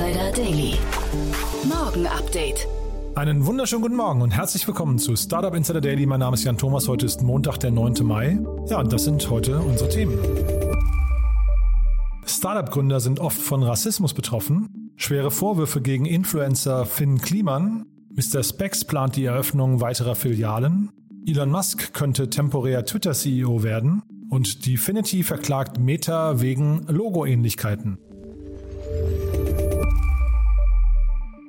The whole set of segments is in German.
Insider Daily. Morgen Update. Einen wunderschönen guten Morgen und herzlich willkommen zu Startup Insider Daily. Mein Name ist Jan Thomas. Heute ist Montag, der 9. Mai. Ja, und das sind heute unsere Themen. Startup-Gründer sind oft von Rassismus betroffen. Schwere Vorwürfe gegen Influencer Finn Kliman. Mr. Spex plant die Eröffnung weiterer Filialen. Elon Musk könnte temporär Twitter-CEO werden. Und Definity verklagt Meta wegen Logoähnlichkeiten.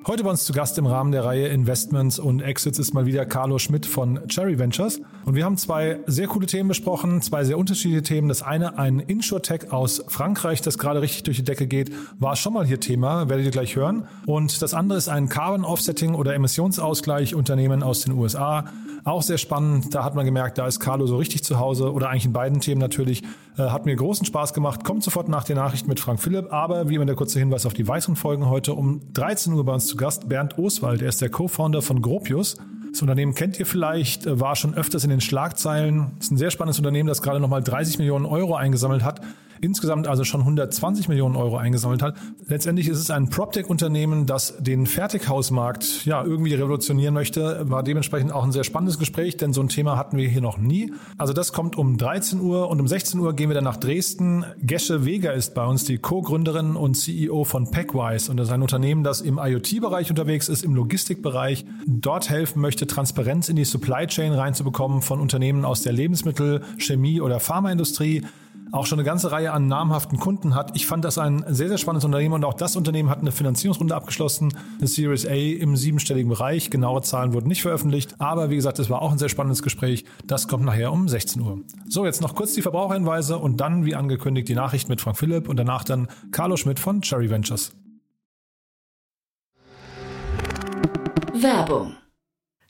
Heute bei uns zu Gast im Rahmen der Reihe Investments und Exits ist mal wieder Carlo Schmidt von Cherry Ventures. Und wir haben zwei sehr coole Themen besprochen, zwei sehr unterschiedliche Themen. Das eine, ein Insurtech aus Frankreich, das gerade richtig durch die Decke geht, war schon mal hier Thema, werdet ihr gleich hören. Und das andere ist ein Carbon Offsetting oder Emissionsausgleich Unternehmen aus den USA. Auch sehr spannend. Da hat man gemerkt, da ist Carlo so richtig zu Hause oder eigentlich in beiden Themen natürlich. Äh, hat mir großen Spaß gemacht. Kommt sofort nach der Nachricht mit Frank Philipp. Aber wie immer der kurze Hinweis auf die weiteren Folgen heute um 13 Uhr bei uns zu Gast Bernd Oswald. Er ist der Co-Founder von Gropius. Das Unternehmen kennt ihr vielleicht, äh, war schon öfters in den Schlagzeilen. Ist ein sehr spannendes Unternehmen, das gerade nochmal 30 Millionen Euro eingesammelt hat insgesamt also schon 120 Millionen Euro eingesammelt hat. Letztendlich ist es ein PropTech-Unternehmen, das den Fertighausmarkt ja irgendwie revolutionieren möchte. War dementsprechend auch ein sehr spannendes Gespräch, denn so ein Thema hatten wir hier noch nie. Also das kommt um 13 Uhr und um 16 Uhr gehen wir dann nach Dresden. Gesche Weger ist bei uns die Co-Gründerin und CEO von Packwise und das ist ein Unternehmen, das im IoT-Bereich unterwegs ist, im Logistikbereich, dort helfen möchte, Transparenz in die Supply Chain reinzubekommen von Unternehmen aus der Lebensmittel-, Chemie- oder Pharmaindustrie auch schon eine ganze Reihe an namhaften Kunden hat. Ich fand das ein sehr, sehr spannendes Unternehmen und auch das Unternehmen hat eine Finanzierungsrunde abgeschlossen, eine Series A im siebenstelligen Bereich. Genaue Zahlen wurden nicht veröffentlicht, aber wie gesagt, es war auch ein sehr spannendes Gespräch. Das kommt nachher um 16 Uhr. So, jetzt noch kurz die Verbraucherhinweise und dann, wie angekündigt, die Nachricht mit Frank Philipp und danach dann Carlo Schmidt von Cherry Ventures. Werbung.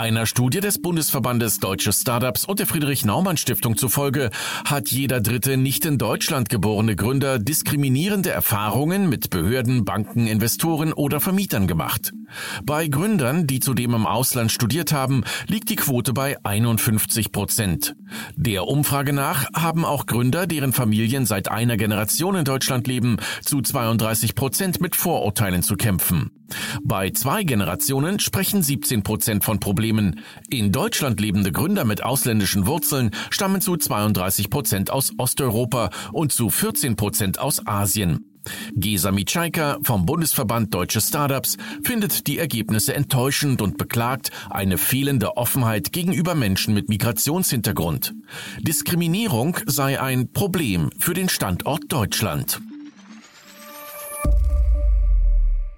Einer Studie des Bundesverbandes Deutsche Startups und der Friedrich Naumann Stiftung zufolge hat jeder dritte nicht in Deutschland geborene Gründer diskriminierende Erfahrungen mit Behörden, Banken, Investoren oder Vermietern gemacht. Bei Gründern, die zudem im Ausland studiert haben, liegt die Quote bei 51 Prozent. Der Umfrage nach haben auch Gründer, deren Familien seit einer Generation in Deutschland leben, zu 32 Prozent mit Vorurteilen zu kämpfen. Bei zwei Generationen sprechen 17 Prozent von Problemen. In Deutschland lebende Gründer mit ausländischen Wurzeln stammen zu 32 Prozent aus Osteuropa und zu 14 Prozent aus Asien. Gesa Mitschaika vom Bundesverband Deutsche Startups findet die Ergebnisse enttäuschend und beklagt eine fehlende Offenheit gegenüber Menschen mit Migrationshintergrund. Diskriminierung sei ein Problem für den Standort Deutschland.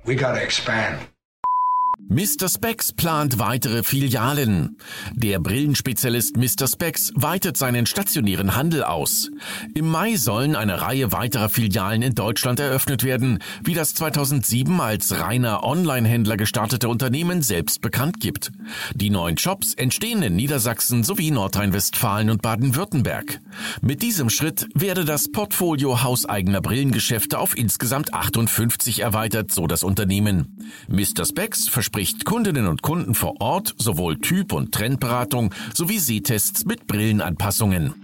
We gotta expand. Mr. Specs plant weitere Filialen. Der Brillenspezialist Mr. Specs weitet seinen stationären Handel aus. Im Mai sollen eine Reihe weiterer Filialen in Deutschland eröffnet werden, wie das 2007 als reiner Online-Händler gestartete Unternehmen selbst bekannt gibt. Die neuen Shops entstehen in Niedersachsen sowie Nordrhein-Westfalen und Baden-Württemberg. Mit diesem Schritt werde das Portfolio hauseigener Brillengeschäfte auf insgesamt 58 erweitert, so das Unternehmen. Mr. Specs verspricht verspricht Kundinnen und Kunden vor Ort sowohl Typ- und Trendberatung sowie Sehtests mit Brillenanpassungen.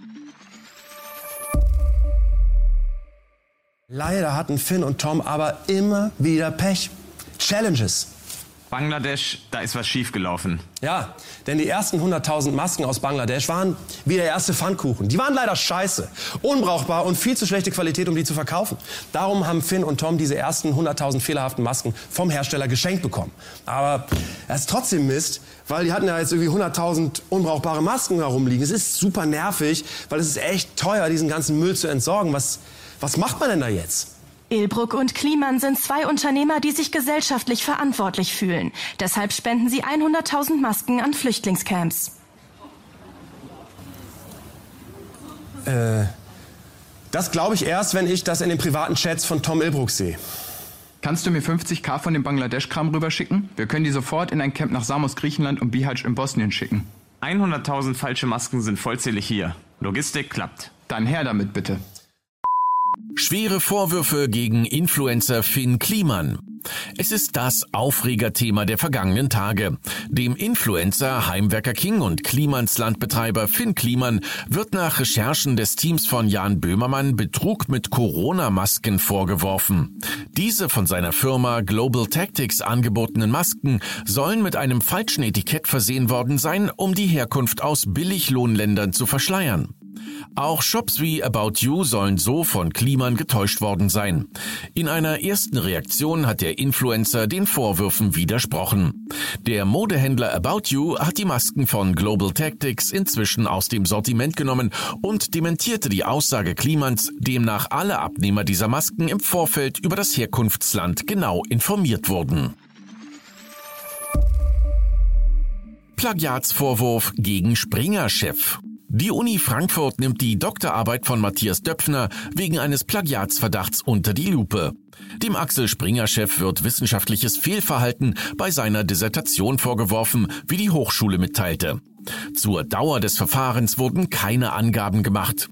Leider hatten Finn und Tom aber immer wieder Pech. Challenges Bangladesch, da ist was schiefgelaufen. Ja, denn die ersten 100.000 Masken aus Bangladesch waren wie der erste Pfannkuchen. Die waren leider scheiße, unbrauchbar und viel zu schlechte Qualität, um die zu verkaufen. Darum haben Finn und Tom diese ersten 100.000 fehlerhaften Masken vom Hersteller geschenkt bekommen. Aber es ist trotzdem Mist, weil die hatten ja jetzt irgendwie 100.000 unbrauchbare Masken herumliegen. Es ist super nervig, weil es ist echt teuer, diesen ganzen Müll zu entsorgen. Was, was macht man denn da jetzt? Ilbruck und Kliman sind zwei Unternehmer, die sich gesellschaftlich verantwortlich fühlen. Deshalb spenden sie 100.000 Masken an Flüchtlingscamps. Äh, das glaube ich erst, wenn ich das in den privaten Chats von Tom Ilbruck sehe. Kannst du mir 50k von dem Bangladesch-Kram rüberschicken? Wir können die sofort in ein Camp nach Samos, Griechenland und Bihać in Bosnien schicken. 100.000 falsche Masken sind vollzählig hier. Logistik klappt. Dann her damit bitte. Schwere Vorwürfe gegen Influencer Finn Kliman. Es ist das Aufregerthema der vergangenen Tage. Dem Influencer Heimwerker King und Klimans Landbetreiber Finn Kliman wird nach Recherchen des Teams von Jan Böhmermann Betrug mit Corona-Masken vorgeworfen. Diese von seiner Firma Global Tactics angebotenen Masken sollen mit einem falschen Etikett versehen worden sein, um die Herkunft aus Billiglohnländern zu verschleiern. Auch Shops wie About You sollen so von Kliman getäuscht worden sein. In einer ersten Reaktion hat der Influencer den Vorwürfen widersprochen. Der Modehändler About You hat die Masken von Global Tactics inzwischen aus dem Sortiment genommen und dementierte die Aussage Klimans, demnach alle Abnehmer dieser Masken im Vorfeld über das Herkunftsland genau informiert wurden. Plagiatsvorwurf gegen Springer-Chef. Die Uni Frankfurt nimmt die Doktorarbeit von Matthias Döpfner wegen eines Plagiatsverdachts unter die Lupe. Dem Axel Springer-Chef wird wissenschaftliches Fehlverhalten bei seiner Dissertation vorgeworfen, wie die Hochschule mitteilte. Zur Dauer des Verfahrens wurden keine Angaben gemacht.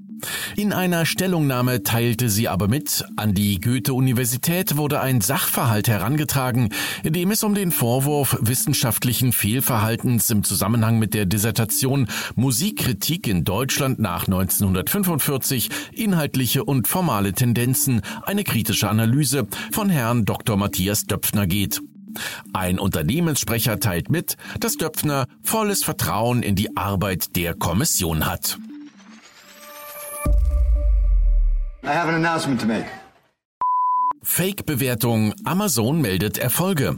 In einer Stellungnahme teilte sie aber mit, an die Goethe-Universität wurde ein Sachverhalt herangetragen, in dem es um den Vorwurf wissenschaftlichen Fehlverhaltens im Zusammenhang mit der Dissertation Musikkritik in Deutschland nach 1945, inhaltliche und formale Tendenzen, eine kritische Analyse von Herrn Dr. Matthias Döpfner geht. Ein Unternehmenssprecher teilt mit, dass Döpfner volles Vertrauen in die Arbeit der Kommission hat. I have an announcement to make. Fake-Bewertung. Amazon meldet Erfolge.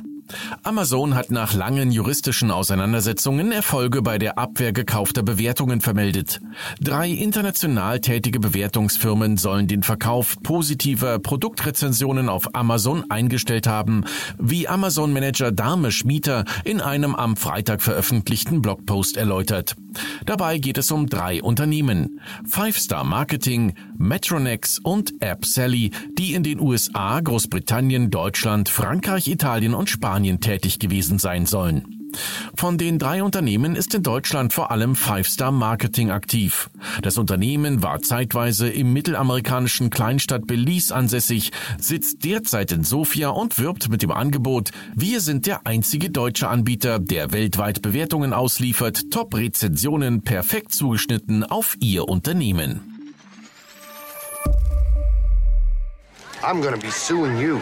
Amazon hat nach langen juristischen Auseinandersetzungen Erfolge bei der Abwehr gekaufter Bewertungen vermeldet. Drei international tätige Bewertungsfirmen sollen den Verkauf positiver Produktrezensionen auf Amazon eingestellt haben, wie Amazon-Manager Dame Schmieter in einem am Freitag veröffentlichten Blogpost erläutert. Dabei geht es um drei Unternehmen. Five Star Marketing, Metronex und App Sally, die in den USA, Großbritannien, Deutschland, Frankreich, Italien und Spanien tätig gewesen sein sollen. Von den drei Unternehmen ist in Deutschland vor allem Five Star Marketing aktiv. Das Unternehmen war zeitweise im mittelamerikanischen Kleinstadt Belize ansässig, sitzt derzeit in Sofia und wirbt mit dem Angebot, wir sind der einzige deutsche Anbieter, der weltweit Bewertungen ausliefert, Top-Rezensionen perfekt zugeschnitten auf Ihr Unternehmen. I'm gonna be suing you.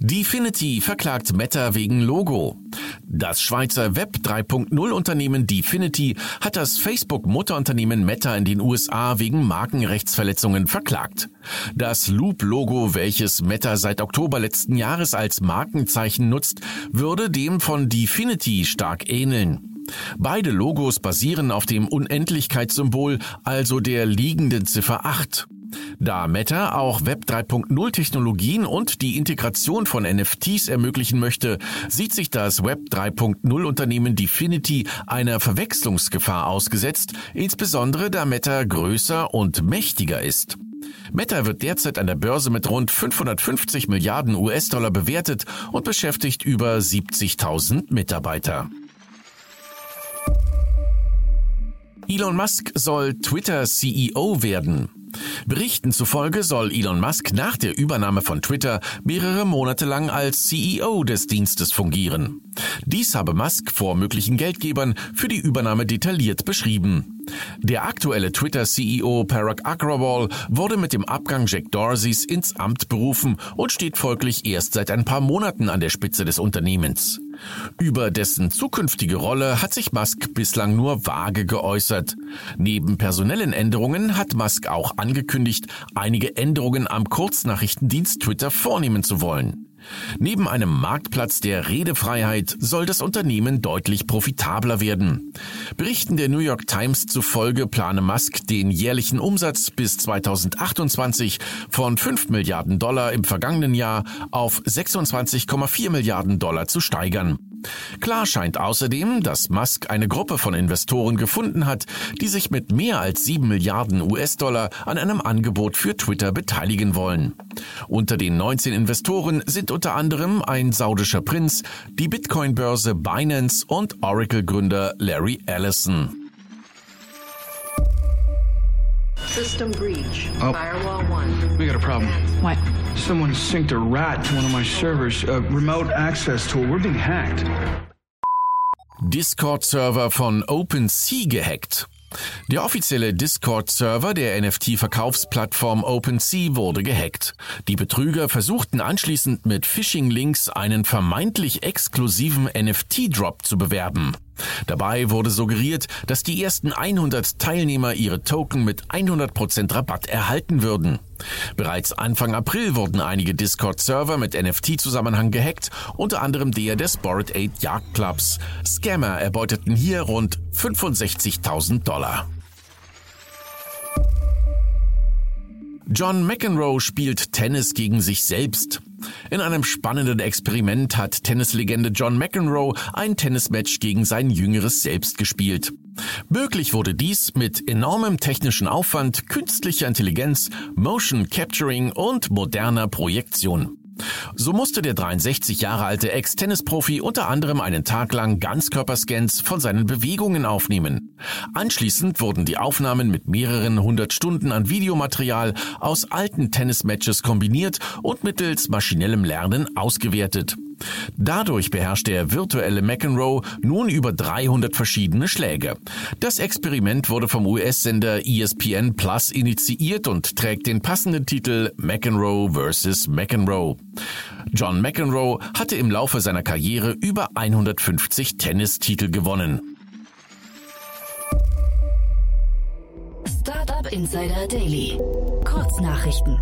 Definity verklagt Meta wegen Logo. Das Schweizer Web 3.0 Unternehmen Definity hat das Facebook-Mutterunternehmen Meta in den USA wegen Markenrechtsverletzungen verklagt. Das Loop-Logo, welches Meta seit Oktober letzten Jahres als Markenzeichen nutzt, würde dem von Definity stark ähneln. Beide Logos basieren auf dem Unendlichkeitssymbol, also der liegenden Ziffer 8. Da Meta auch Web 3.0 Technologien und die Integration von NFTs ermöglichen möchte, sieht sich das Web 3.0 Unternehmen Definity einer Verwechslungsgefahr ausgesetzt, insbesondere da Meta größer und mächtiger ist. Meta wird derzeit an der Börse mit rund 550 Milliarden US-Dollar bewertet und beschäftigt über 70.000 Mitarbeiter. Elon Musk soll Twitter CEO werden. Berichten zufolge soll Elon Musk nach der Übernahme von Twitter mehrere Monate lang als CEO des Dienstes fungieren. Dies habe Musk vor möglichen Geldgebern für die Übernahme detailliert beschrieben. Der aktuelle Twitter-CEO Parag Agrawal wurde mit dem Abgang Jack Dorseys ins Amt berufen und steht folglich erst seit ein paar Monaten an der Spitze des Unternehmens. Über dessen zukünftige Rolle hat sich Musk bislang nur vage geäußert. Neben personellen Änderungen hat Musk auch angekündigt, einige Änderungen am Kurznachrichtendienst Twitter vornehmen zu wollen. Neben einem Marktplatz der Redefreiheit soll das Unternehmen deutlich profitabler werden. Berichten der New York Times zufolge plane Musk den jährlichen Umsatz bis 2028 von 5 Milliarden Dollar im vergangenen Jahr auf 26,4 Milliarden Dollar zu steigern. Klar scheint außerdem, dass Musk eine Gruppe von Investoren gefunden hat, die sich mit mehr als 7 Milliarden US-Dollar an einem Angebot für Twitter beteiligen wollen. Unter den 19 Investoren sind unter anderem ein saudischer Prinz, die Bitcoin-Börse Binance und Oracle-Gründer Larry Ellison. System breach. Oh. Firewall 1. We got a problem. What? Someone synced a rat to one of my servers. A remote access tool. We're being hacked. Discord-Server von OpenSea gehackt. Der offizielle Discord-Server der NFT-Verkaufsplattform OpenSea wurde gehackt. Die Betrüger versuchten anschließend mit Phishing-Links einen vermeintlich exklusiven NFT-Drop zu bewerben. Dabei wurde suggeriert, dass die ersten 100 Teilnehmer ihre Token mit 100% Rabatt erhalten würden. Bereits Anfang April wurden einige Discord-Server mit NFT-Zusammenhang gehackt, unter anderem der des Bored Ape Jagdclubs. Scammer erbeuteten hier rund 65.000 Dollar. John McEnroe spielt Tennis gegen sich selbst. In einem spannenden Experiment hat Tennislegende John McEnroe ein Tennismatch gegen sein jüngeres Selbst gespielt. Möglich wurde dies mit enormem technischen Aufwand, künstlicher Intelligenz, Motion Capturing und moderner Projektion. So musste der 63 Jahre alte Ex-Tennisprofi unter anderem einen Tag lang Ganzkörperscans von seinen Bewegungen aufnehmen. Anschließend wurden die Aufnahmen mit mehreren hundert Stunden an Videomaterial aus alten Tennismatches kombiniert und mittels maschinellem Lernen ausgewertet. Dadurch beherrscht der virtuelle McEnroe nun über 300 verschiedene Schläge. Das Experiment wurde vom US-Sender ESPN Plus initiiert und trägt den passenden Titel McEnroe vs. McEnroe. John McEnroe hatte im Laufe seiner Karriere über 150 Tennistitel gewonnen. Startup Insider Daily. Kurznachrichten.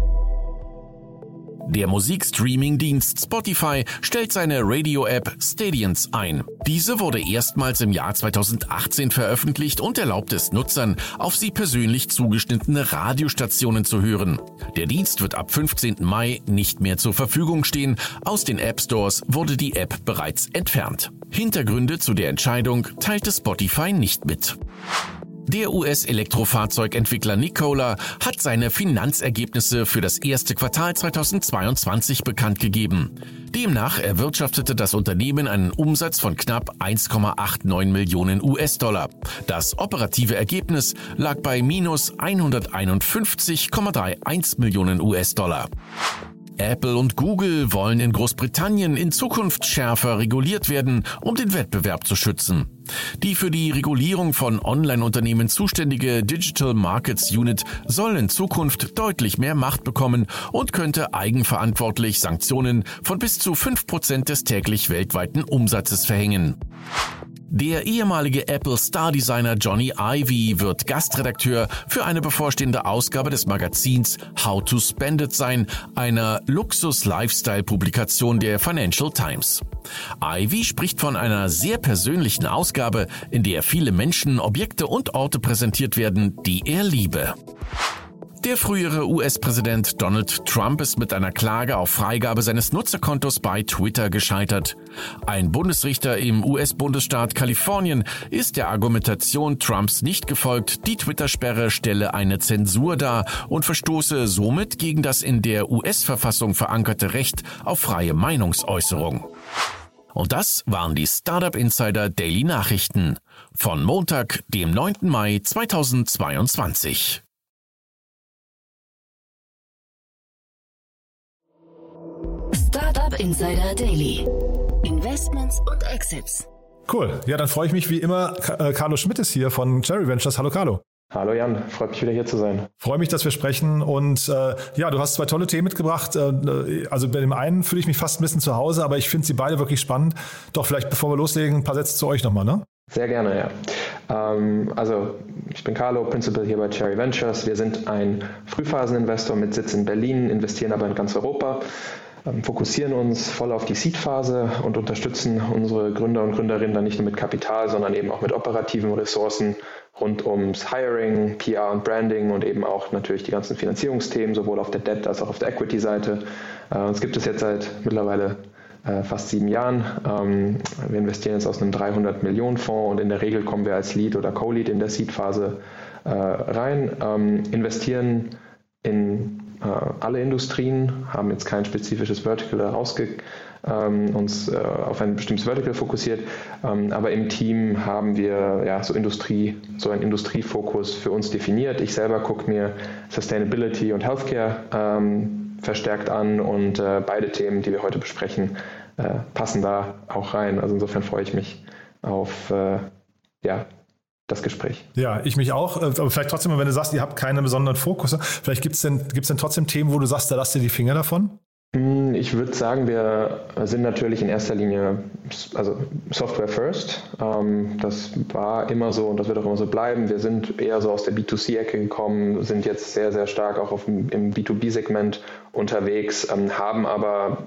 Der Musikstreaming-Dienst Spotify stellt seine Radio-App Stadions ein. Diese wurde erstmals im Jahr 2018 veröffentlicht und erlaubt es Nutzern, auf sie persönlich zugeschnittene Radiostationen zu hören. Der Dienst wird ab 15. Mai nicht mehr zur Verfügung stehen. Aus den App Stores wurde die App bereits entfernt. Hintergründe zu der Entscheidung teilte Spotify nicht mit. Der US-Elektrofahrzeugentwickler Nikola hat seine Finanzergebnisse für das erste Quartal 2022 bekannt gegeben. Demnach erwirtschaftete das Unternehmen einen Umsatz von knapp 1,89 Millionen US-Dollar. Das operative Ergebnis lag bei minus 151,31 Millionen US-Dollar. Apple und Google wollen in Großbritannien in Zukunft schärfer reguliert werden, um den Wettbewerb zu schützen. Die für die Regulierung von Online-Unternehmen zuständige Digital Markets Unit soll in Zukunft deutlich mehr Macht bekommen und könnte eigenverantwortlich Sanktionen von bis zu 5% des täglich weltweiten Umsatzes verhängen. Der ehemalige Apple Star Designer Johnny Ivy wird Gastredakteur für eine bevorstehende Ausgabe des Magazins How to Spend It sein, einer Luxus-Lifestyle-Publikation der Financial Times. Ivy spricht von einer sehr persönlichen Ausgabe, in der viele Menschen, Objekte und Orte präsentiert werden, die er liebe. Der frühere US-Präsident Donald Trump ist mit einer Klage auf Freigabe seines Nutzerkontos bei Twitter gescheitert. Ein Bundesrichter im US-Bundesstaat Kalifornien ist der Argumentation Trumps nicht gefolgt, die Twitter-Sperre stelle eine Zensur dar und verstoße somit gegen das in der US-Verfassung verankerte Recht auf freie Meinungsäußerung. Und das waren die Startup Insider Daily Nachrichten von Montag, dem 9. Mai 2022. Startup Insider Daily. Investments und Exits. Cool. Ja, dann freue ich mich wie immer. Äh, Carlo Schmidt ist hier von Cherry Ventures. Hallo Carlo. Hallo Jan, freut mich wieder hier zu sein. Freue mich, dass wir sprechen und äh, ja, du hast zwei tolle Themen mitgebracht. Äh, also bei dem einen fühle ich mich fast ein bisschen zu Hause, aber ich finde sie beide wirklich spannend. Doch vielleicht, bevor wir loslegen, ein paar Sätze zu euch nochmal, ne? Sehr gerne, ja. Ähm, also ich bin Carlo, Principal hier bei Cherry Ventures. Wir sind ein Frühphaseninvestor mit Sitz in Berlin, investieren aber in ganz Europa fokussieren uns voll auf die Seed-Phase und unterstützen unsere Gründer und Gründerinnen dann nicht nur mit Kapital, sondern eben auch mit operativen Ressourcen rund ums Hiring, PR und Branding und eben auch natürlich die ganzen Finanzierungsthemen, sowohl auf der Debt- als auch auf der Equity-Seite. Äh, uns gibt es jetzt seit mittlerweile äh, fast sieben Jahren. Ähm, wir investieren jetzt aus einem 300 Millionen Fonds und in der Regel kommen wir als Lead oder Co-Lead in der Seed-Phase äh, rein, ähm, investieren in alle Industrien, haben jetzt kein spezifisches Vertical herausge ähm, uns äh, auf ein bestimmtes Vertical fokussiert, ähm, aber im Team haben wir ja so Industrie, so einen Industriefokus für uns definiert. Ich selber gucke mir Sustainability und Healthcare ähm, verstärkt an und äh, beide Themen, die wir heute besprechen, äh, passen da auch rein. Also insofern freue ich mich auf äh, ja, das Gespräch. Ja, ich mich auch. Äh, aber vielleicht trotzdem, wenn du sagst, ihr habt keine besonderen Fokus, vielleicht gibt es denn, gibt's denn trotzdem Themen, wo du sagst, da lasst ihr die Finger davon? Hm, ich würde sagen, wir sind natürlich in erster Linie also Software first. Ähm, das war immer so und das wird auch immer so bleiben. Wir sind eher so aus der B2C-Ecke gekommen, sind jetzt sehr, sehr stark auch auf, im B2B-Segment unterwegs, ähm, haben aber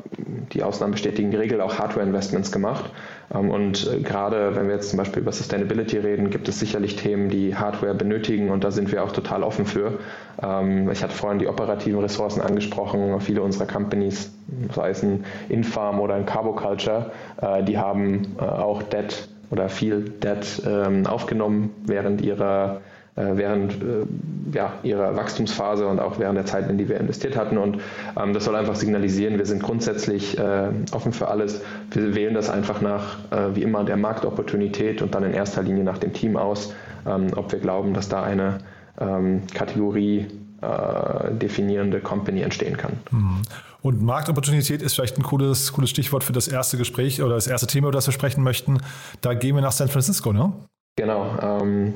die Ausnahmen bestätigen Regel auch Hardware-Investments gemacht. Ähm, und äh, gerade wenn wir jetzt zum Beispiel über Sustainability reden, gibt es sicherlich Themen, die Hardware benötigen und da sind wir auch total offen für. Ähm, ich hatte vorhin die operativen Ressourcen angesprochen. Viele unserer Companies, sei es ein Infarm oder ein Carboculture, äh, die haben äh, auch Debt oder viel Debt aufgenommen während ihrer während äh, ja, ihrer Wachstumsphase und auch während der Zeit, in die wir investiert hatten. Und ähm, das soll einfach signalisieren, wir sind grundsätzlich äh, offen für alles. Wir wählen das einfach nach, äh, wie immer, der Marktopportunität und dann in erster Linie nach dem Team aus, ähm, ob wir glauben, dass da eine ähm, Kategorie äh, definierende Company entstehen kann. Mhm. Und Marktopportunität ist vielleicht ein cooles, cooles Stichwort für das erste Gespräch oder das erste Thema, über das wir sprechen möchten. Da gehen wir nach San Francisco, ne? Genau. Ähm,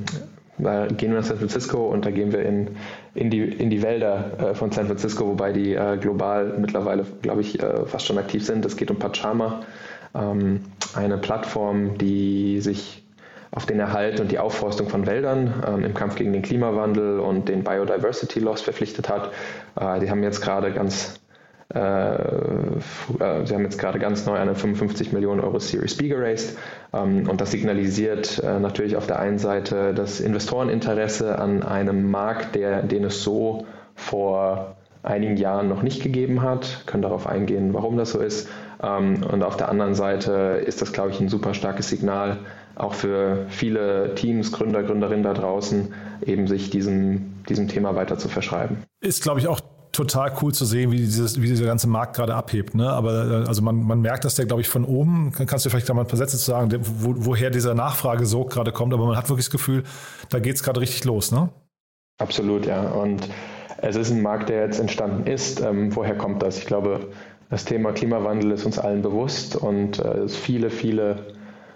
da gehen wir nach San Francisco und da gehen wir in, in, die, in die Wälder äh, von San Francisco, wobei die äh, global mittlerweile, glaube ich, äh, fast schon aktiv sind. Es geht um Pachama, ähm, eine Plattform, die sich auf den Erhalt und die Aufforstung von Wäldern ähm, im Kampf gegen den Klimawandel und den Biodiversity Loss verpflichtet hat. Äh, die haben jetzt gerade ganz Sie haben jetzt gerade ganz neu eine 55 Millionen Euro Series B geraced ähm, und das signalisiert äh, natürlich auf der einen Seite das Investoreninteresse an einem Markt, der, den es so vor einigen Jahren noch nicht gegeben hat, können darauf eingehen, warum das so ist. Ähm, und auf der anderen Seite ist das, glaube ich, ein super starkes Signal, auch für viele Teams, Gründer, Gründerinnen da draußen, eben sich diesem, diesem Thema weiter zu verschreiben. Ist, glaube ich, auch total cool zu sehen, wie, dieses, wie dieser ganze Markt gerade abhebt. Ne? Aber äh, also man, man merkt das ja, glaube ich, von oben. Kannst du vielleicht da mal ein paar Sätze zu sagen, wo, woher dieser Nachfragesog gerade kommt. Aber man hat wirklich das Gefühl, da geht es gerade richtig los. Ne? Absolut, ja. Und es ist ein Markt, der jetzt entstanden ist. Ähm, woher kommt das? Ich glaube, das Thema Klimawandel ist uns allen bewusst und äh, viele, viele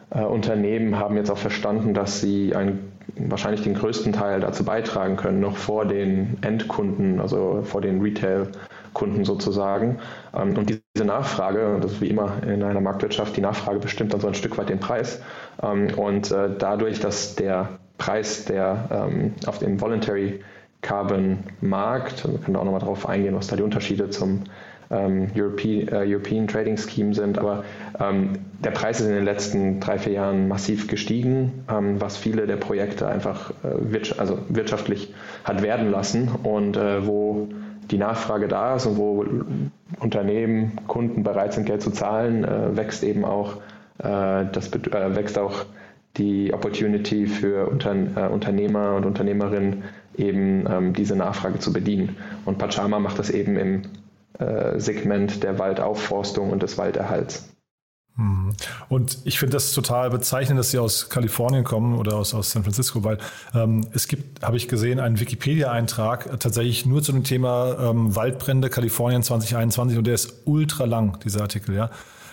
äh, Unternehmen haben jetzt auch verstanden, dass sie ein wahrscheinlich den größten Teil dazu beitragen können, noch vor den Endkunden, also vor den Retail-Kunden sozusagen. Ähm, und diese Nachfrage, das ist wie immer in einer Marktwirtschaft, die Nachfrage bestimmt dann so ein Stück weit den Preis. Ähm, und äh, dadurch, dass der Preis, der ähm, auf dem Voluntary Carbon Markt, also wir können da auch nochmal darauf eingehen, was da die Unterschiede zum ähm, European, äh, European Trading Scheme sind. Aber ähm, der Preis ist in den letzten drei, vier Jahren massiv gestiegen, ähm, was viele der Projekte einfach äh, wirtschaft, also wirtschaftlich hat werden lassen und äh, wo die Nachfrage da ist und wo Unternehmen, Kunden bereit sind, Geld zu zahlen, äh, wächst eben auch äh, das äh, wächst auch die Opportunity für Untern Unternehmer und Unternehmerinnen eben ähm, diese Nachfrage zu bedienen. Und Pachama macht das eben im äh, Segment der Waldaufforstung und des Walderhalts. Hm. Und ich finde das total bezeichnend, dass Sie aus Kalifornien kommen oder aus, aus San Francisco, weil ähm, es gibt, habe ich gesehen, einen Wikipedia-Eintrag äh, tatsächlich nur zu dem Thema ähm, Waldbrände Kalifornien 2021 und der ist ultra lang, dieser Artikel, ja.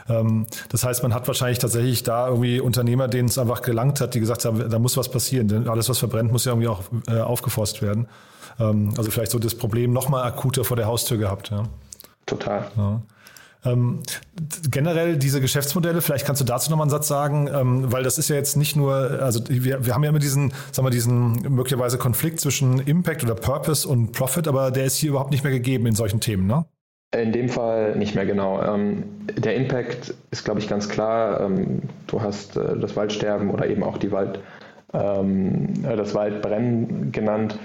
Ähm, das heißt, man hat wahrscheinlich tatsächlich da irgendwie Unternehmer, denen es einfach gelangt hat, die gesagt haben, da muss was passieren. Denn alles, was verbrennt, muss ja irgendwie auch äh, aufgeforst werden. Ähm, also vielleicht so das Problem nochmal akuter vor der Haustür gehabt. Ja. Total. Ja. Ähm, generell diese Geschäftsmodelle, vielleicht kannst du dazu nochmal einen Satz sagen, ähm, weil das ist ja jetzt nicht nur, also wir, wir haben ja immer diesen, sagen wir, diesen möglicherweise Konflikt zwischen Impact oder Purpose und Profit, aber der ist hier überhaupt nicht mehr gegeben in solchen Themen, ne? In dem Fall nicht mehr genau. Ähm, der Impact ist, glaube ich, ganz klar. Ähm, du hast äh, das Waldsterben oder eben auch die Wald, ähm, äh, das Waldbrennen genannt.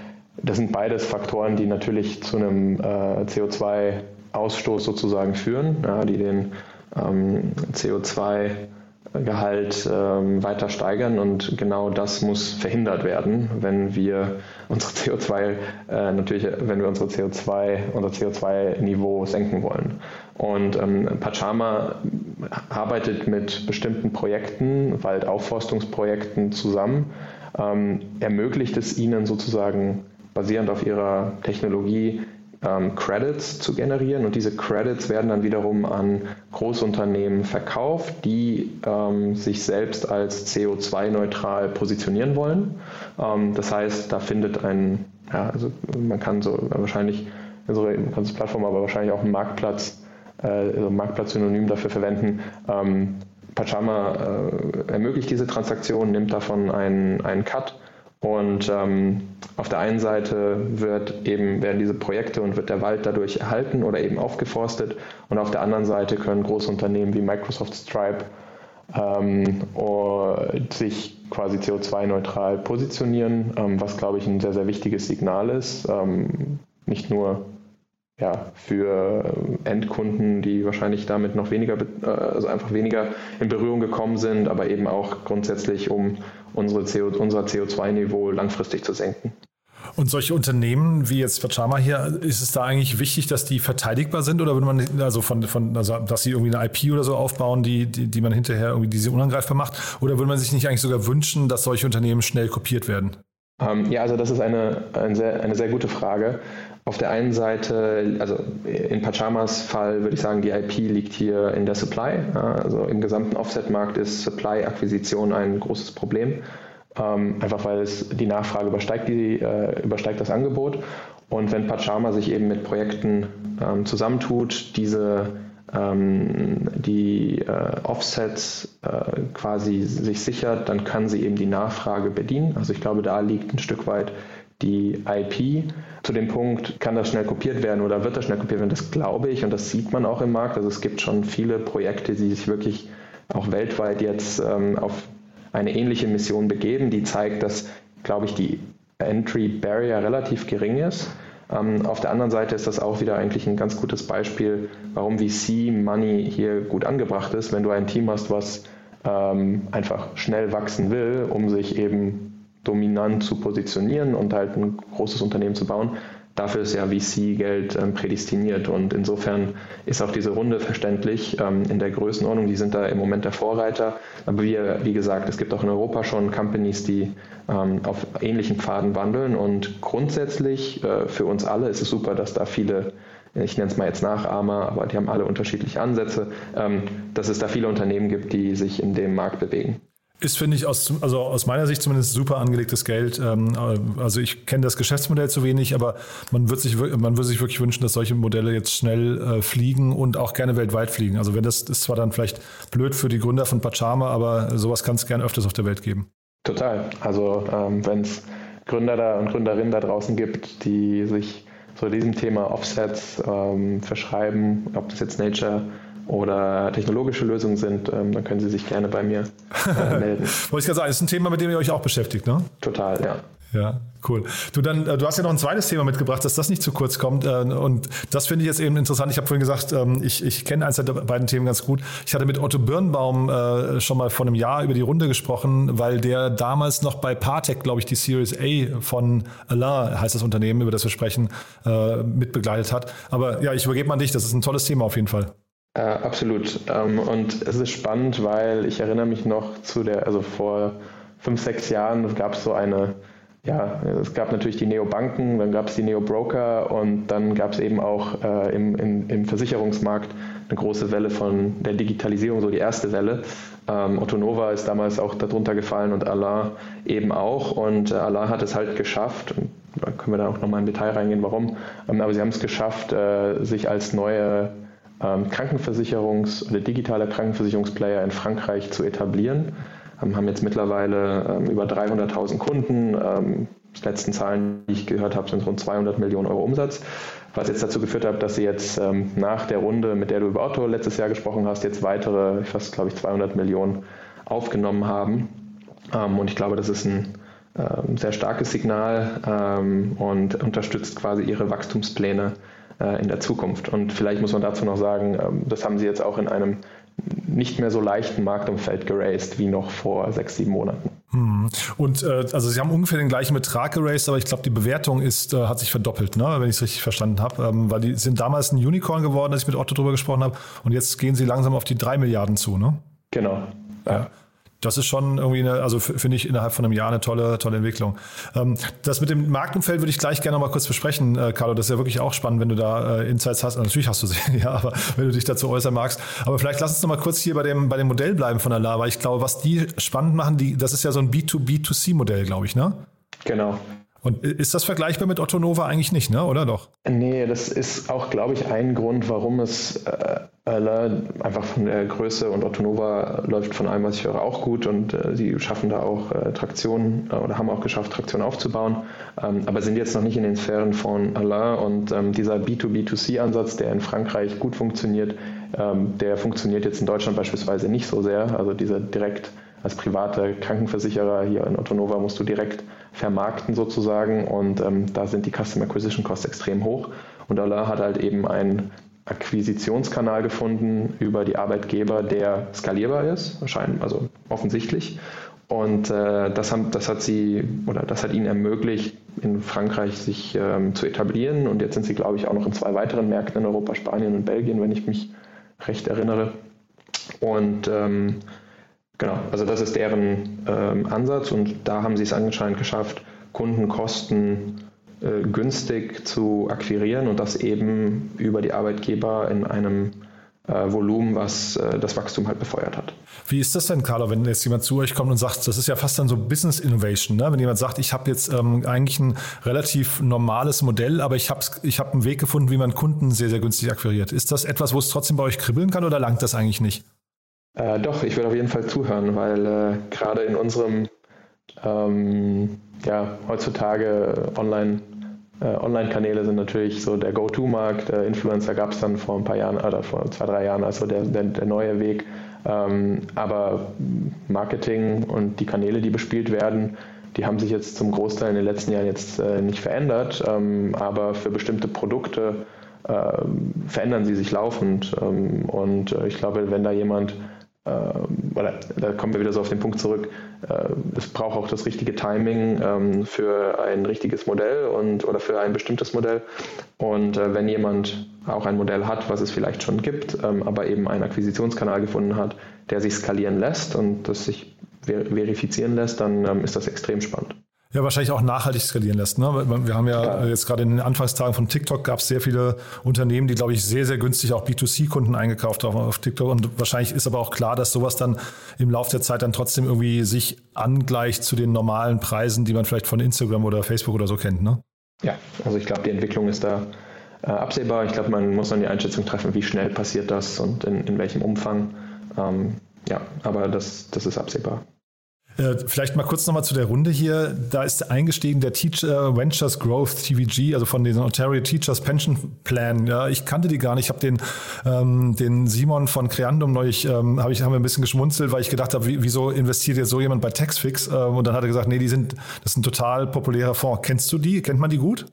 Das sind beides Faktoren, die natürlich zu einem äh, CO2 Ausstoß sozusagen führen, ja, die den ähm, CO2-Gehalt ähm, weiter steigern und genau das muss verhindert werden, wenn wir unsere CO2 äh, natürlich, wenn wir unsere CO2, unser CO2-Niveau senken wollen. Und ähm, Pachama arbeitet mit bestimmten Projekten, Waldaufforstungsprojekten zusammen, ähm, ermöglicht es ihnen sozusagen basierend auf ihrer Technologie ähm, Credits zu generieren und diese Credits werden dann wiederum an Großunternehmen verkauft, die ähm, sich selbst als CO2-neutral positionieren wollen. Ähm, das heißt, da findet ein, ja, also man kann so wahrscheinlich, also man Plattform, aber wahrscheinlich auch einen Marktplatz, äh, also Marktplatz-Synonym dafür verwenden. Ähm, Pachama äh, ermöglicht diese Transaktion, nimmt davon einen, einen Cut und ähm, auf der einen Seite wird eben, werden diese Projekte und wird der Wald dadurch erhalten oder eben aufgeforstet. Und auf der anderen Seite können große Unternehmen wie Microsoft Stripe ähm, sich quasi CO2-neutral positionieren, ähm, was, glaube ich, ein sehr, sehr wichtiges Signal ist. Ähm, nicht nur ja, für Endkunden, die wahrscheinlich damit noch weniger, äh, also einfach weniger in Berührung gekommen sind, aber eben auch grundsätzlich, um unsere CO, unser CO2-Niveau langfristig zu senken. Und solche Unternehmen wie jetzt Pachama hier, ist es da eigentlich wichtig, dass die verteidigbar sind oder würde man, also von, von also dass sie irgendwie eine IP oder so aufbauen, die, die, die man hinterher irgendwie diese unangreifbar macht? Oder würde man sich nicht eigentlich sogar wünschen, dass solche Unternehmen schnell kopiert werden? Ähm, ja, also das ist eine, eine, sehr, eine sehr gute Frage. Auf der einen Seite, also in Pachamas Fall würde ich sagen, die IP liegt hier in der Supply. Also im gesamten Offset-Markt ist Supply-Akquisition ein großes Problem. Ähm, einfach weil es die Nachfrage übersteigt, die, äh, übersteigt das Angebot. Und wenn Pachama sich eben mit Projekten ähm, zusammentut, diese ähm, die äh, Offsets äh, quasi sich sichert, dann kann sie eben die Nachfrage bedienen. Also ich glaube, da liegt ein Stück weit die IP. Zu dem Punkt, kann das schnell kopiert werden oder wird das schnell kopiert werden, das glaube ich und das sieht man auch im Markt. Also es gibt schon viele Projekte, die sich wirklich auch weltweit jetzt ähm, auf eine ähnliche Mission begeben, die zeigt, dass, glaube ich, die Entry Barrier relativ gering ist. Ähm, auf der anderen Seite ist das auch wieder eigentlich ein ganz gutes Beispiel, warum VC Money hier gut angebracht ist, wenn du ein Team hast, was ähm, einfach schnell wachsen will, um sich eben dominant zu positionieren und halt ein großes Unternehmen zu bauen. Dafür ist ja VC-Geld ähm, prädestiniert und insofern ist auch diese Runde verständlich ähm, in der Größenordnung. Die sind da im Moment der Vorreiter. Aber wie, wie gesagt, es gibt auch in Europa schon Companies, die ähm, auf ähnlichen Pfaden wandeln und grundsätzlich äh, für uns alle ist es super, dass da viele ich nenne es mal jetzt Nachahmer, aber die haben alle unterschiedliche Ansätze, ähm, dass es da viele Unternehmen gibt, die sich in dem Markt bewegen. Ist, finde ich, aus, also aus meiner Sicht zumindest super angelegtes Geld. Ähm, also ich kenne das Geschäftsmodell zu wenig, aber man wird sich, man würde sich wirklich wünschen, dass solche Modelle jetzt schnell äh, fliegen und auch gerne weltweit fliegen. Also wenn das ist zwar dann vielleicht blöd für die Gründer von Pachama, aber sowas kann es gerne öfters auf der Welt geben. Total. Also ähm, wenn es Gründer da und Gründerinnen da draußen gibt, die sich zu diesem Thema Offsets ähm, verschreiben, ob das jetzt Nature oder technologische Lösungen sind, ähm, dann können Sie sich gerne bei mir äh, melden. Wollte ich gerade sagen, ist ein Thema, mit dem ihr euch auch beschäftigt, ne? Total, ja. Ja, cool. Du dann, äh, du hast ja noch ein zweites Thema mitgebracht, dass das nicht zu kurz kommt. Äh, und das finde ich jetzt eben interessant. Ich habe vorhin gesagt, ähm, ich, ich kenne eins der beiden Themen ganz gut. Ich hatte mit Otto Birnbaum äh, schon mal vor einem Jahr über die Runde gesprochen, weil der damals noch bei Partec, glaube ich, die Series A von Alain, heißt das Unternehmen, über das wir sprechen, mitbegleitet hat. Aber ja, ich übergebe mal an dich. Das ist ein tolles Thema auf jeden Fall. Äh, absolut. Ähm, und es ist spannend, weil ich erinnere mich noch zu der, also vor fünf, sechs Jahren gab es so eine ja, es gab natürlich die Neobanken, dann gab es die Neobroker und dann gab es eben auch äh, im, im, im, Versicherungsmarkt eine große Welle von der Digitalisierung, so die erste Welle. Ähm, Otto Nova ist damals auch darunter gefallen und Allah eben auch. Und äh, Allah hat es halt geschafft, da können wir dann auch nochmal in Detail reingehen, warum, ähm, aber sie haben es geschafft, äh, sich als neue Krankenversicherungs- oder digitaler Krankenversicherungsplayer in Frankreich zu etablieren haben jetzt mittlerweile ähm, über 300.000 Kunden. Ähm, die letzten Zahlen, die ich gehört habe, sind rund 200 Millionen Euro Umsatz. Was jetzt dazu geführt hat, dass sie jetzt ähm, nach der Runde, mit der du über Otto letztes Jahr gesprochen hast, jetzt weitere, fast glaube ich 200 Millionen aufgenommen haben. und ich glaube, das ist ein sehr starkes Signal und unterstützt quasi ihre Wachstumspläne in der Zukunft. Und vielleicht muss man dazu noch sagen, das haben sie jetzt auch in einem nicht mehr so leichten Marktumfeld geraced wie noch vor sechs, sieben Monaten. Hm. Und äh, also Sie haben ungefähr den gleichen Betrag geraced, aber ich glaube, die Bewertung ist, äh, hat sich verdoppelt, ne? wenn ich es richtig verstanden habe. Ähm, weil die sind damals ein Unicorn geworden, als ich mit Otto drüber gesprochen habe. Und jetzt gehen sie langsam auf die drei Milliarden zu, ne? Genau. Ja das ist schon irgendwie eine, also finde ich innerhalb von einem Jahr eine tolle, tolle Entwicklung. Ähm, das mit dem Marktumfeld würde ich gleich gerne mal kurz besprechen, äh, Carlo. Das ist ja wirklich auch spannend, wenn du da äh, Insights hast. Natürlich hast du sie, ja, aber wenn du dich dazu äußern magst. Aber vielleicht lass uns noch mal kurz hier bei dem, bei dem Modell bleiben von der Lava. Ich glaube, was die spannend machen, die, das ist ja so ein B2B2C-Modell, glaube ich, ne? Genau. Und ist das vergleichbar mit Otto Nova eigentlich nicht, ne? oder doch? Nee, das ist auch, glaube ich, ein Grund, warum es äh, einfach von der Größe und Otto Nova läuft von allem, was ich höre, auch gut und äh, sie schaffen da auch äh, Traktion äh, oder haben auch geschafft, Traktion aufzubauen, ähm, aber sind jetzt noch nicht in den Sphären von Alain und ähm, dieser B2B2C-Ansatz, der in Frankreich gut funktioniert, ähm, der funktioniert jetzt in Deutschland beispielsweise nicht so sehr. Also dieser direkt als privater Krankenversicherer hier in Otto Nova musst du direkt vermarkten sozusagen und ähm, da sind die Customer Acquisition Costs extrem hoch und Alain hat halt eben einen Akquisitionskanal gefunden über die Arbeitgeber, der skalierbar ist, wahrscheinlich, also offensichtlich. Und äh, das, haben, das hat sie oder das hat ihnen ermöglicht, in Frankreich sich ähm, zu etablieren. Und jetzt sind sie, glaube ich, auch noch in zwei weiteren Märkten in Europa, Spanien und Belgien, wenn ich mich recht erinnere. Und ähm, Genau, also das ist deren ähm, Ansatz und da haben sie es anscheinend geschafft, Kundenkosten äh, günstig zu akquirieren und das eben über die Arbeitgeber in einem äh, Volumen, was äh, das Wachstum halt befeuert hat. Wie ist das denn, Carlo, wenn jetzt jemand zu euch kommt und sagt, das ist ja fast dann so Business Innovation, ne? wenn jemand sagt, ich habe jetzt ähm, eigentlich ein relativ normales Modell, aber ich habe ich hab einen Weg gefunden, wie man Kunden sehr, sehr günstig akquiriert. Ist das etwas, wo es trotzdem bei euch kribbeln kann oder langt das eigentlich nicht? Äh, doch, ich will auf jeden Fall zuhören, weil äh, gerade in unserem ähm, ja, heutzutage online äh, Online-Kanäle sind natürlich so der Go-To-Markt. Äh, Influencer gab es dann vor ein paar Jahren oder vor zwei, drei Jahren, also der, der, der neue Weg. Ähm, aber Marketing und die Kanäle, die bespielt werden, die haben sich jetzt zum Großteil in den letzten Jahren jetzt äh, nicht verändert. Ähm, aber für bestimmte Produkte äh, verändern sie sich laufend. Ähm, und äh, ich glaube, wenn da jemand ähm, oder da kommen wir wieder so auf den Punkt zurück, äh, es braucht auch das richtige Timing ähm, für ein richtiges Modell und oder für ein bestimmtes Modell. Und äh, wenn jemand auch ein Modell hat, was es vielleicht schon gibt, ähm, aber eben einen Akquisitionskanal gefunden hat, der sich skalieren lässt und das sich verifizieren lässt, dann ist das extrem spannend. Ja, wahrscheinlich auch nachhaltig skalieren lässt. Ne? Wir haben ja, ja. jetzt gerade in den Anfangstagen von TikTok gab es sehr viele Unternehmen, die, glaube ich, sehr, sehr günstig auch B2C-Kunden eingekauft haben auf TikTok. Und wahrscheinlich ist aber auch klar, dass sowas dann im Laufe der Zeit dann trotzdem irgendwie sich angleicht zu den normalen Preisen, die man vielleicht von Instagram oder Facebook oder so kennt. Ne? Ja, also ich glaube, die Entwicklung ist da äh, absehbar. Ich glaube, man muss dann die Einschätzung treffen, wie schnell passiert das und in, in welchem Umfang. Ähm, ja, aber das, das ist absehbar. Äh, vielleicht mal kurz nochmal zu der Runde hier. Da ist eingestiegen der Teacher Ventures Growth TVG, also von den Ontario Teachers Pension Plan. Ja, ich kannte die gar nicht. Ich habe den, ähm, den Simon von Creandum neulich, ähm, habe ich haben wir ein bisschen geschmunzelt, weil ich gedacht habe, wieso investiert jetzt so jemand bei Taxfix? Ähm, und dann hat er gesagt, nee, die sind, das ist ein total populärer Fonds. Kennst du die? Kennt man die gut?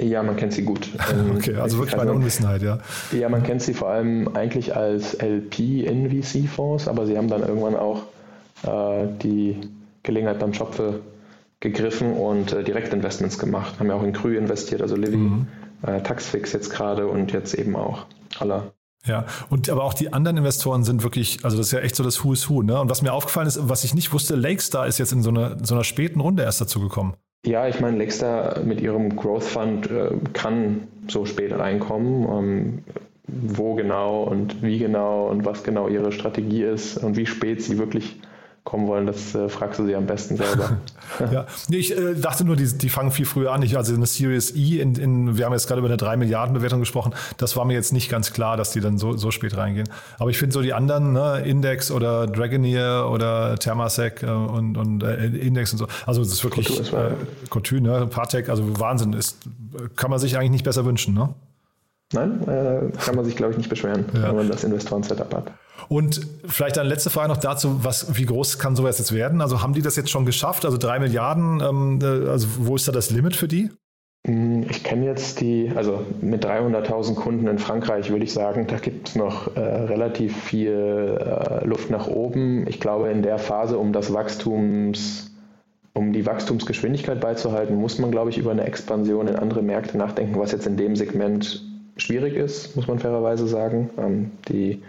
Ja, man kennt sie gut. okay, also wirklich meine Unwissenheit, ja. Ja, man kennt sie vor allem eigentlich als LP in VC-Fonds, aber sie haben dann irgendwann auch äh, die Gelegenheit beim Schopfe gegriffen und äh, Direktinvestments gemacht. Haben ja auch in Krü investiert, also Livy, mhm. äh, Taxfix jetzt gerade und jetzt eben auch aller. Ja, und aber auch die anderen Investoren sind wirklich, also das ist ja echt so das Who is Who. Ne? Und was mir aufgefallen ist, was ich nicht wusste, Lakestar ist jetzt in so einer, so einer späten Runde erst dazu gekommen. Ja, ich meine, Lexter mit ihrem Growth Fund äh, kann so spät reinkommen. Ähm, wo genau und wie genau und was genau ihre Strategie ist und wie spät sie wirklich kommen wollen, das äh, fragst du sie am besten selber. ja, nee, ich äh, dachte nur, die, die fangen viel früher an. Ich, also eine Series E, in, in, wir haben jetzt gerade über eine 3 Milliarden Bewertung gesprochen, das war mir jetzt nicht ganz klar, dass die dann so, so spät reingehen. Aber ich finde so die anderen, ne, Index oder Dragoneer oder Thermasec äh, und, und äh, Index und so, also das ist wirklich Couture, äh, ne, Partec, also Wahnsinn, ist, kann man sich eigentlich nicht besser wünschen, ne? Nein, äh, kann man sich, glaube ich, nicht beschweren, ja. wenn man das Investoren-Setup hat. Und vielleicht eine letzte Frage noch dazu, was, wie groß kann sowas jetzt werden? Also haben die das jetzt schon geschafft? Also drei Milliarden, ähm, äh, also wo ist da das Limit für die? Hm, ich kenne jetzt die, also mit 300.000 Kunden in Frankreich würde ich sagen, da gibt es noch äh, relativ viel äh, Luft nach oben. Ich glaube, in der Phase, um das Wachstums, um die Wachstumsgeschwindigkeit beizuhalten, muss man, glaube ich, über eine Expansion in andere Märkte nachdenken, was jetzt in dem Segment schwierig ist, muss man fairerweise sagen. Ähm, die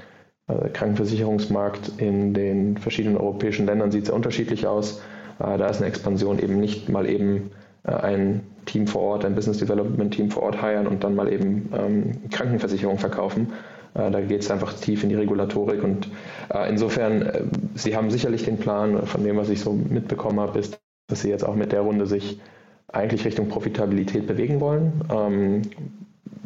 äh, Krankenversicherungsmarkt in den verschiedenen europäischen Ländern sieht sehr unterschiedlich aus. Äh, da ist eine Expansion eben nicht mal eben äh, ein Team vor Ort, ein Business Development Team vor Ort heiren und dann mal eben ähm, Krankenversicherung verkaufen. Da geht es einfach tief in die Regulatorik und insofern, Sie haben sicherlich den Plan, von dem, was ich so mitbekommen habe, ist, dass Sie jetzt auch mit der Runde sich eigentlich Richtung Profitabilität bewegen wollen.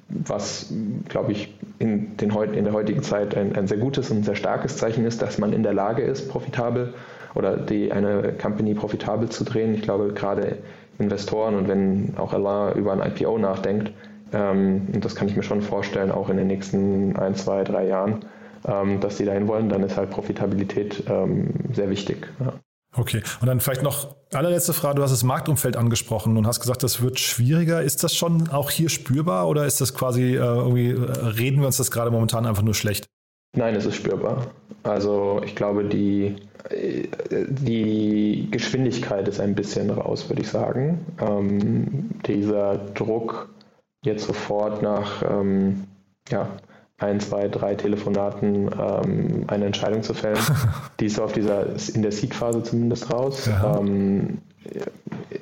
Was, glaube ich, in, den, in der heutigen Zeit ein, ein, sehr gutes und sehr starkes Zeichen ist, dass man in der Lage ist, profitabel oder die, eine Company profitabel zu drehen. Ich glaube, gerade Investoren und wenn auch Alain über ein IPO nachdenkt, ähm, und das kann ich mir schon vorstellen, auch in den nächsten ein, zwei, drei Jahren, ähm, dass sie dahin wollen, dann ist halt Profitabilität ähm, sehr wichtig. Ja. Okay, und dann vielleicht noch allerletzte Frage. Du hast das Marktumfeld angesprochen und hast gesagt, das wird schwieriger. Ist das schon auch hier spürbar oder ist das quasi äh, irgendwie, äh, reden wir uns das gerade momentan einfach nur schlecht? Nein, es ist spürbar. Also ich glaube, die, äh, die Geschwindigkeit ist ein bisschen raus, würde ich sagen. Ähm, dieser Druck jetzt sofort nach ähm, ja, ein, zwei, drei Telefonaten ähm, eine Entscheidung zu fällen. Die ist auf dieser, in der Seed-Phase zumindest raus. Ja. Ähm,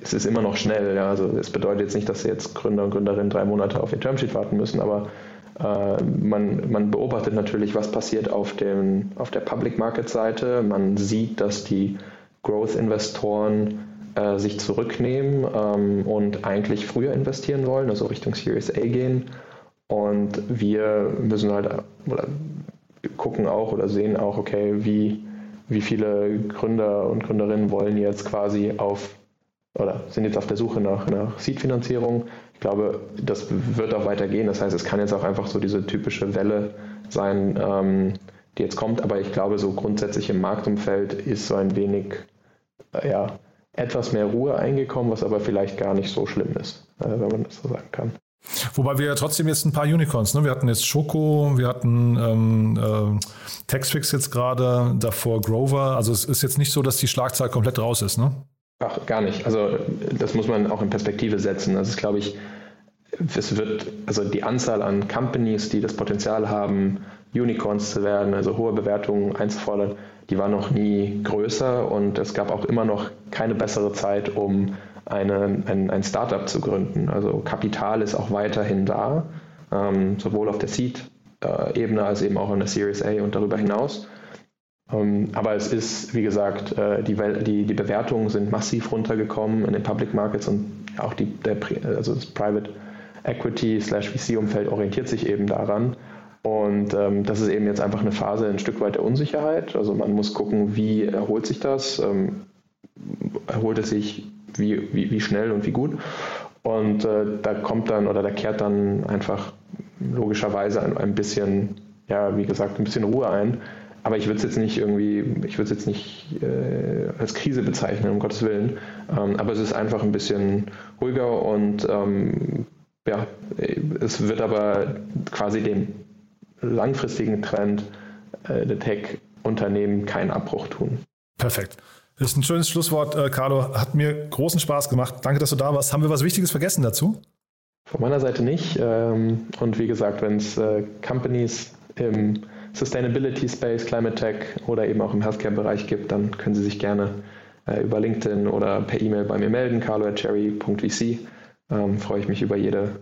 es ist immer noch schnell, ja. Also es bedeutet jetzt nicht, dass jetzt Gründer und Gründerinnen drei Monate auf ihr Termsheet warten müssen, aber äh, man, man beobachtet natürlich, was passiert auf, dem, auf der Public Market Seite. Man sieht, dass die Growth-Investoren äh, sich zurücknehmen ähm, und eigentlich früher investieren wollen, also Richtung Series A gehen. Und wir müssen halt oder gucken auch oder sehen auch, okay, wie, wie viele Gründer und Gründerinnen wollen jetzt quasi auf oder sind jetzt auf der Suche nach, nach Seed-Finanzierung. Ich glaube, das wird auch weitergehen. Das heißt, es kann jetzt auch einfach so diese typische Welle sein, ähm, die jetzt kommt. Aber ich glaube, so grundsätzlich im Marktumfeld ist so ein wenig, äh, ja, etwas mehr Ruhe eingekommen, was aber vielleicht gar nicht so schlimm ist, äh, wenn man das so sagen kann. Wobei wir ja trotzdem jetzt ein paar Unicorns, ne? Wir hatten jetzt Schoko, wir hatten ähm, äh, Textfix jetzt gerade, davor Grover. Also es ist jetzt nicht so, dass die Schlagzahl komplett raus ist, ne? Ach, gar nicht. Also das muss man auch in Perspektive setzen. Das ist, glaube ich, es wird, also die Anzahl an Companies, die das Potenzial haben, Unicorns zu werden, also hohe Bewertungen einzufordern, die war noch nie größer und es gab auch immer noch keine bessere Zeit, um eine, ein, ein Startup zu gründen. Also Kapital ist auch weiterhin da, ähm, sowohl auf der Seed-Ebene als eben auch in der Series A und darüber hinaus. Ähm, aber es ist, wie gesagt, äh, die, die, die Bewertungen sind massiv runtergekommen in den Public Markets und auch die, der, also das Private Equity slash VC-Umfeld orientiert sich eben daran. Und ähm, das ist eben jetzt einfach eine Phase ein Stück weit der Unsicherheit. Also man muss gucken, wie erholt sich das. Ähm, erholt es sich wie, wie, wie schnell und wie gut. Und äh, da kommt dann oder da kehrt dann einfach logischerweise ein, ein bisschen, ja, wie gesagt, ein bisschen Ruhe ein. Aber ich würde es jetzt nicht irgendwie, ich würde es jetzt nicht äh, als Krise bezeichnen, um Gottes Willen. Ähm, aber es ist einfach ein bisschen ruhiger und ähm, ja, es wird aber quasi dem langfristigen Trend äh, der Tech-Unternehmen keinen Abbruch tun. Perfekt. Das ist ein schönes Schlusswort, äh, Carlo. Hat mir großen Spaß gemacht. Danke, dass du da warst. Haben wir was Wichtiges vergessen dazu? Von meiner Seite nicht. Ähm, und wie gesagt, wenn es äh, Companies im Sustainability Space, Climate Tech oder eben auch im Healthcare-Bereich gibt, dann können Sie sich gerne äh, über LinkedIn oder per E-Mail bei mir melden, carlo.cherry.vc. Ähm, freue ich mich über jede,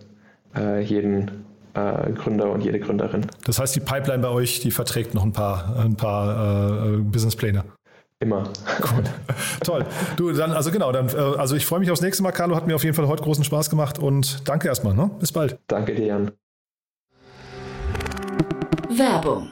äh, jeden äh, Gründer und jede Gründerin. Das heißt, die Pipeline bei euch, die verträgt noch ein paar, ein paar äh, Businesspläne. Immer. Cool. Toll. Du, dann, also genau, dann, äh, also ich freue mich aufs nächste Mal, Carlo. Hat mir auf jeden Fall heute großen Spaß gemacht und danke erstmal. Ne? Bis bald. Danke dir, Jan. Werbung.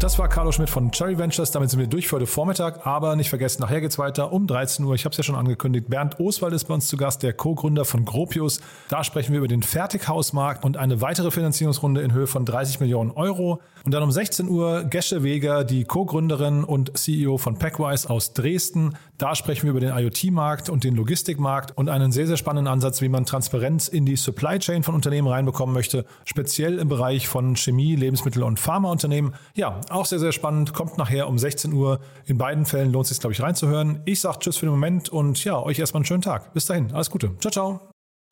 Das war Carlo Schmidt von Cherry Ventures. Damit sind wir durch für heute Vormittag. Aber nicht vergessen, nachher geht's weiter um 13 Uhr. Ich habe es ja schon angekündigt. Bernd Oswald ist bei uns zu Gast, der Co-Gründer von Gropius. Da sprechen wir über den Fertighausmarkt und eine weitere Finanzierungsrunde in Höhe von 30 Millionen Euro. Und dann um 16 Uhr Gesche Weger, die Co-Gründerin und CEO von Packwise aus Dresden. Da sprechen wir über den IoT-Markt und den Logistikmarkt und einen sehr, sehr spannenden Ansatz, wie man Transparenz in die Supply Chain von Unternehmen reinbekommen möchte, speziell im Bereich von Chemie, Lebensmittel und Pharmaunternehmen. Ja, auch sehr, sehr spannend. Kommt nachher um 16 Uhr. In beiden Fällen lohnt es sich, glaube ich, reinzuhören. Ich sage Tschüss für den Moment und ja, euch erstmal einen schönen Tag. Bis dahin, alles Gute. Ciao, ciao.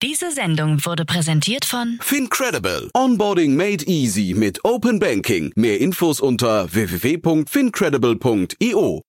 Diese Sendung wurde präsentiert von Fincredible. Onboarding made easy mit Open Banking. Mehr Infos unter www.fincredible.io.